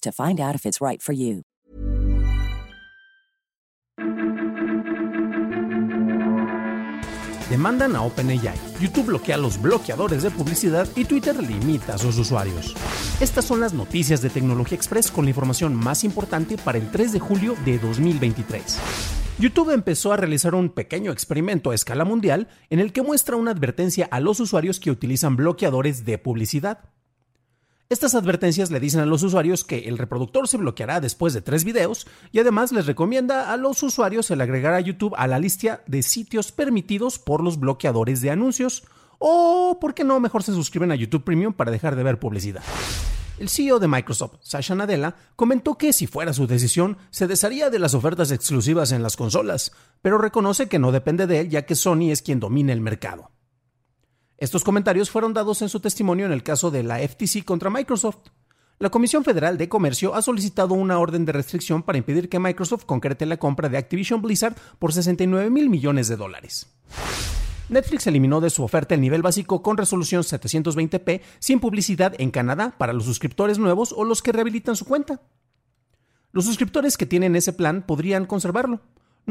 to find out if it's right for you. Demandan a OpenAI. YouTube bloquea los bloqueadores de publicidad y Twitter limita a sus usuarios. Estas son las noticias de Tecnología Express con la información más importante para el 3 de julio de 2023. YouTube empezó a realizar un pequeño experimento a escala mundial en el que muestra una advertencia a los usuarios que utilizan bloqueadores de publicidad. Estas advertencias le dicen a los usuarios que el reproductor se bloqueará después de tres videos y además les recomienda a los usuarios el agregar a YouTube a la lista de sitios permitidos por los bloqueadores de anuncios o, ¿por qué no? Mejor se suscriben a YouTube Premium para dejar de ver publicidad. El CEO de Microsoft, Sasha Nadella, comentó que si fuera su decisión, se desharía de las ofertas exclusivas en las consolas, pero reconoce que no depende de él ya que Sony es quien domina el mercado. Estos comentarios fueron dados en su testimonio en el caso de la FTC contra Microsoft. La Comisión Federal de Comercio ha solicitado una orden de restricción para impedir que Microsoft concrete la compra de Activision Blizzard por 69 mil millones de dólares. Netflix eliminó de su oferta el nivel básico con resolución 720p sin publicidad en Canadá para los suscriptores nuevos o los que rehabilitan su cuenta. Los suscriptores que tienen ese plan podrían conservarlo.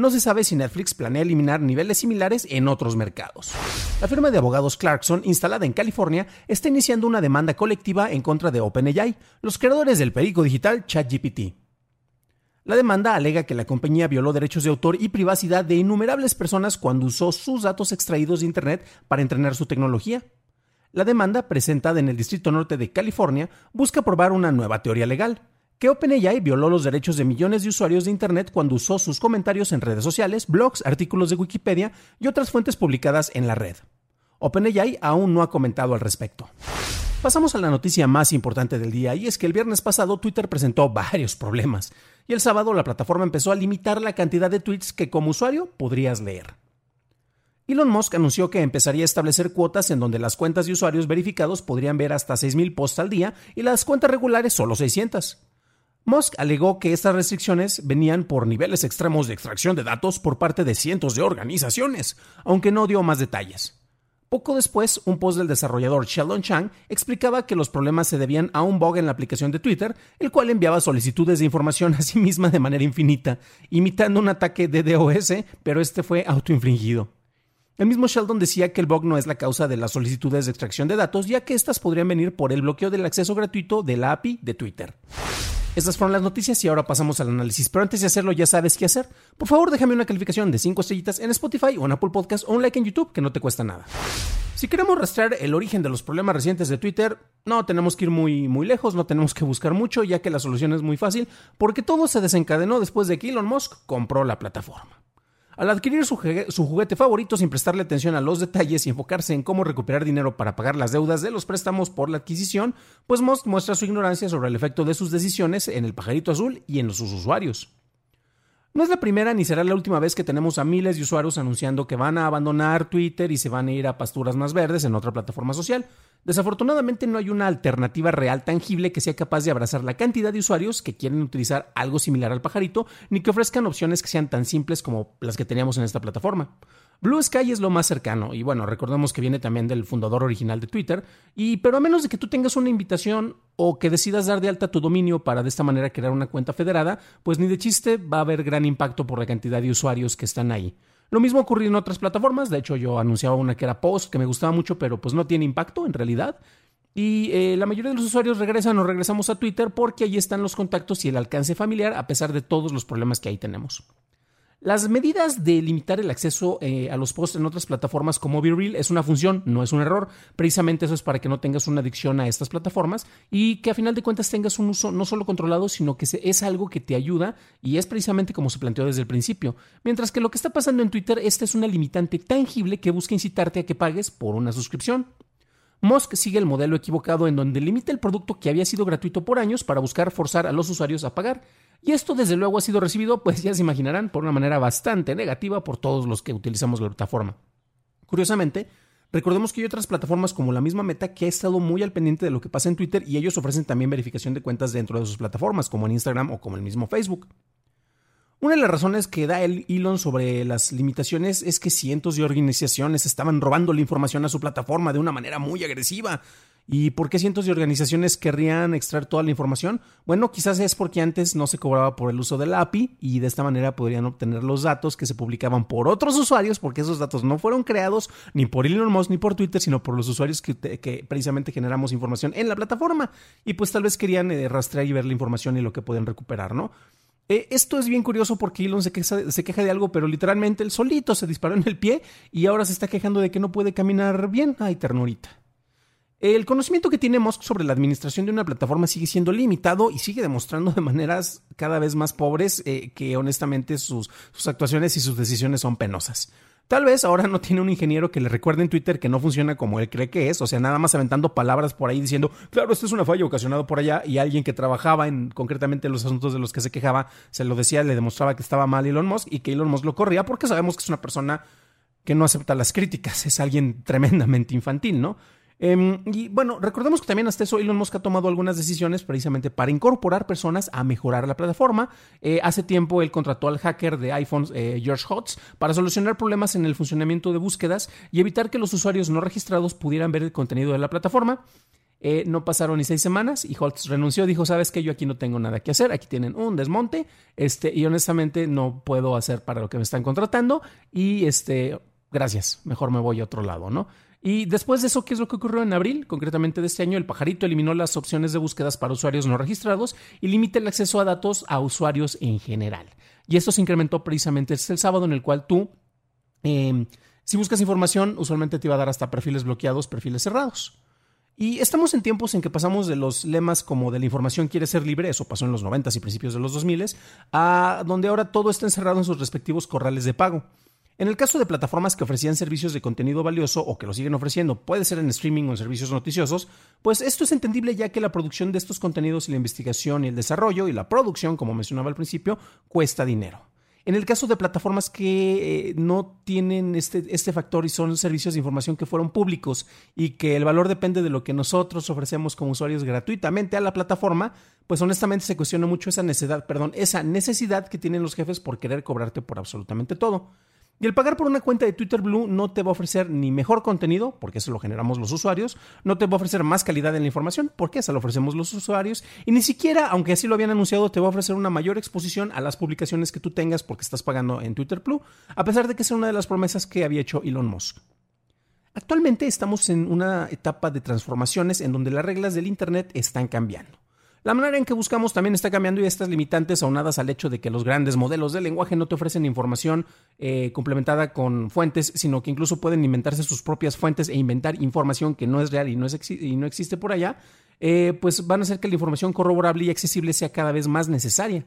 No se sabe si Netflix planea eliminar niveles similares en otros mercados. La firma de abogados Clarkson, instalada en California, está iniciando una demanda colectiva en contra de OpenAI, los creadores del perico digital ChatGPT. La demanda alega que la compañía violó derechos de autor y privacidad de innumerables personas cuando usó sus datos extraídos de Internet para entrenar su tecnología. La demanda, presentada en el Distrito Norte de California, busca probar una nueva teoría legal, que OpenAI violó los derechos de millones de usuarios de Internet cuando usó sus comentarios en redes sociales, blogs, artículos de Wikipedia y otras fuentes publicadas en la red. OpenAI aún no ha comentado al respecto. Pasamos a la noticia más importante del día y es que el viernes pasado Twitter presentó varios problemas y el sábado la plataforma empezó a limitar la cantidad de tweets que como usuario podrías leer. Elon Musk anunció que empezaría a establecer cuotas en donde las cuentas de usuarios verificados podrían ver hasta 6.000 posts al día y las cuentas regulares solo 600. Musk alegó que estas restricciones venían por niveles extremos de extracción de datos por parte de cientos de organizaciones, aunque no dio más detalles. Poco después, un post del desarrollador Sheldon Chang explicaba que los problemas se debían a un bug en la aplicación de Twitter, el cual enviaba solicitudes de información a sí misma de manera infinita, imitando un ataque de DOS, pero este fue autoinfligido. El mismo Sheldon decía que el bug no es la causa de las solicitudes de extracción de datos, ya que estas podrían venir por el bloqueo del acceso gratuito de la API de Twitter. Estas fueron las noticias y ahora pasamos al análisis. Pero antes de hacerlo, ya sabes qué hacer. Por favor, déjame una calificación de 5 estrellitas en Spotify o en Apple Podcast o un like en YouTube que no te cuesta nada. Si queremos rastrear el origen de los problemas recientes de Twitter, no tenemos que ir muy, muy lejos, no tenemos que buscar mucho, ya que la solución es muy fácil, porque todo se desencadenó después de que Elon Musk compró la plataforma. Al adquirir su, juguete favorito sin prestarle atención a los detalles y enfocarse en cómo recuperar dinero para pagar las deudas de los préstamos por la adquisición, pues Musk muestra su ignorancia sobre el efecto de sus decisiones en el pajarito azul y en sus usuarios. No es la primera ni será la última vez que tenemos a miles de usuarios anunciando que van a abandonar Twitter y se van a ir a pasturas más verdes en otra plataforma social. Desafortunadamente no hay una alternativa real tangible que sea capaz de abrazar la cantidad de usuarios que quieren utilizar algo similar al pajarito, ni que ofrezcan opciones que sean tan simples como las que teníamos en esta plataforma. Blue Sky es lo más cercano, y bueno, recordemos que viene también del fundador original de Twitter, y pero a menos de que tú tengas una invitación o que decidas dar de alta tu dominio para de esta manera crear una cuenta federada, pues ni de chiste va a haber gran impacto por la cantidad de usuarios que están ahí. Lo mismo ocurrió en otras plataformas, de hecho yo anunciaba una que era Post, que me gustaba mucho, pero pues no tiene impacto en realidad. Y eh, la mayoría de los usuarios regresan o regresamos a Twitter porque allí están los contactos y el alcance familiar a pesar de todos los problemas que ahí tenemos. Las medidas de limitar el acceso eh, a los posts en otras plataformas como BeReal es una función, no es un error. Precisamente eso es para que no tengas una adicción a estas plataformas y que a final de cuentas tengas un uso no solo controlado, sino que es algo que te ayuda y es precisamente como se planteó desde el principio. Mientras que lo que está pasando en Twitter, esta es una limitante tangible que busca incitarte a que pagues por una suscripción. Musk sigue el modelo equivocado en donde limita el producto que había sido gratuito por años para buscar forzar a los usuarios a pagar. Y esto desde luego ha sido recibido, pues ya se imaginarán, por una manera bastante negativa por todos los que utilizamos la plataforma. Curiosamente, recordemos que hay otras plataformas como la misma Meta que ha estado muy al pendiente de lo que pasa en Twitter y ellos ofrecen también verificación de cuentas dentro de sus plataformas, como en Instagram o como el mismo Facebook. Una de las razones que da el Elon sobre las limitaciones es que cientos de organizaciones estaban robando la información a su plataforma de una manera muy agresiva. ¿Y por qué cientos de organizaciones querrían extraer toda la información? Bueno, quizás es porque antes no se cobraba por el uso de la API y de esta manera podrían obtener los datos que se publicaban por otros usuarios, porque esos datos no fueron creados ni por Elon Musk ni por Twitter, sino por los usuarios que, precisamente generamos información en la plataforma. Y pues tal vez querían eh, rastrear y ver la información y lo que pueden recuperar, ¿no? Eh, esto es bien curioso porque Elon se queja, de algo, pero literalmente él solito se disparó en el pie y ahora se está quejando de que no puede caminar bien. Ay, ternurita. El conocimiento que tiene Musk sobre la administración de una plataforma sigue siendo limitado y sigue demostrando de maneras cada vez más pobres eh, que honestamente sus, sus actuaciones y sus decisiones son penosas. Tal vez ahora no tiene un ingeniero que le recuerde en Twitter que no funciona como él cree que es, o sea, nada más aventando palabras por ahí diciendo, claro, esto es una falla ocasionada por allá, y alguien que trabajaba en concretamente los asuntos de los que se quejaba, se lo decía, le demostraba que estaba mal Elon Musk y que Elon Musk lo corría porque sabemos que es una persona que no acepta las críticas, es alguien tremendamente infantil, ¿no? Em, y bueno, recordemos que también hasta eso Elon Musk ha tomado algunas decisiones precisamente para incorporar personas a mejorar la plataforma. Eh, hace tiempo él contrató al hacker de iPhones eh, George Hotz para solucionar problemas en el funcionamiento de búsquedas y evitar que los usuarios no registrados pudieran ver el contenido de la plataforma. Eh, no pasaron ni seis semanas y Holtz renunció, dijo, sabes que yo aquí no tengo nada que hacer, aquí tienen un desmonte, este, y honestamente no puedo hacer para lo que me están contratando y este, gracias, mejor me voy a otro lado, ¿no? Y después de eso, ¿qué es lo que ocurrió en abril? Concretamente de este año, el pajarito eliminó las opciones de búsquedas para usuarios no registrados y limita el acceso a datos a usuarios en general. Y esto se incrementó precisamente el sábado en el cual tú, em, si buscas información, usualmente te iba a dar hasta perfiles bloqueados, perfiles cerrados. Y estamos en tiempos en que pasamos de los lemas como de la información quiere ser libre, eso pasó en los 90 y principios de los 2000, a donde ahora todo está encerrado en sus respectivos corrales de pago. En el caso de plataformas que ofrecían servicios de contenido valioso o que lo siguen ofreciendo, puede ser en streaming o en servicios noticiosos, pues esto es entendible ya que la producción de estos contenidos y la investigación y el desarrollo y la producción, como mencionaba al principio, cuesta dinero. En el caso de plataformas que eh, no tienen este, este factor y son servicios de información que fueron públicos y que el valor depende de lo que nosotros ofrecemos como usuarios gratuitamente a la plataforma, pues honestamente se cuestiona mucho esa necesidad, perdón, esa necesidad que tienen los jefes por querer cobrarte por absolutamente todo. Y el pagar por una cuenta de Twitter Blue no te va a ofrecer ni mejor contenido, porque eso lo generamos los usuarios, no te va a ofrecer más calidad en la información, porque eso lo ofrecemos los usuarios, y ni siquiera, aunque así lo habían anunciado, te va a ofrecer una mayor exposición a las publicaciones que tú tengas porque estás pagando en Twitter Blue, a pesar de que es una de las promesas que había hecho Elon Musk. Actualmente estamos en una etapa de transformaciones en donde las reglas del Internet están cambiando. La manera en que buscamos también está cambiando y estas limitantes aunadas al hecho de que los grandes modelos de lenguaje no te ofrecen información eh, complementada con fuentes, sino que incluso pueden inventarse sus propias fuentes e inventar información que no es real y no, existe por allá, eh, pues van a hacer que la información corroborable y accesible sea cada vez más necesaria.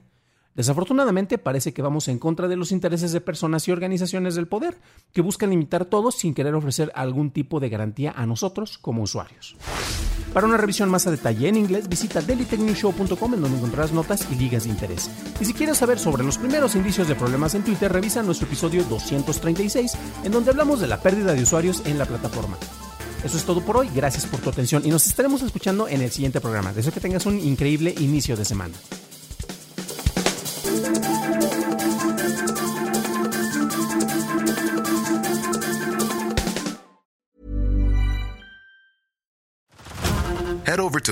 Desafortunadamente parece que vamos en contra de los intereses de personas y organizaciones del poder, que buscan limitar todo sin querer ofrecer algún tipo de garantía a nosotros como usuarios. Para una revisión más a detalle en inglés, visita dailytechnewshow.com en donde encontrarás notas y ligas de interés. Y si quieres saber sobre los primeros indicios de problemas en Twitter, revisa nuestro episodio 236, en donde hablamos de la pérdida de usuarios en la plataforma. Eso es todo por hoy. Gracias por tu atención y nos estaremos escuchando en el siguiente programa. Deseo que tengas un increíble inicio de semana.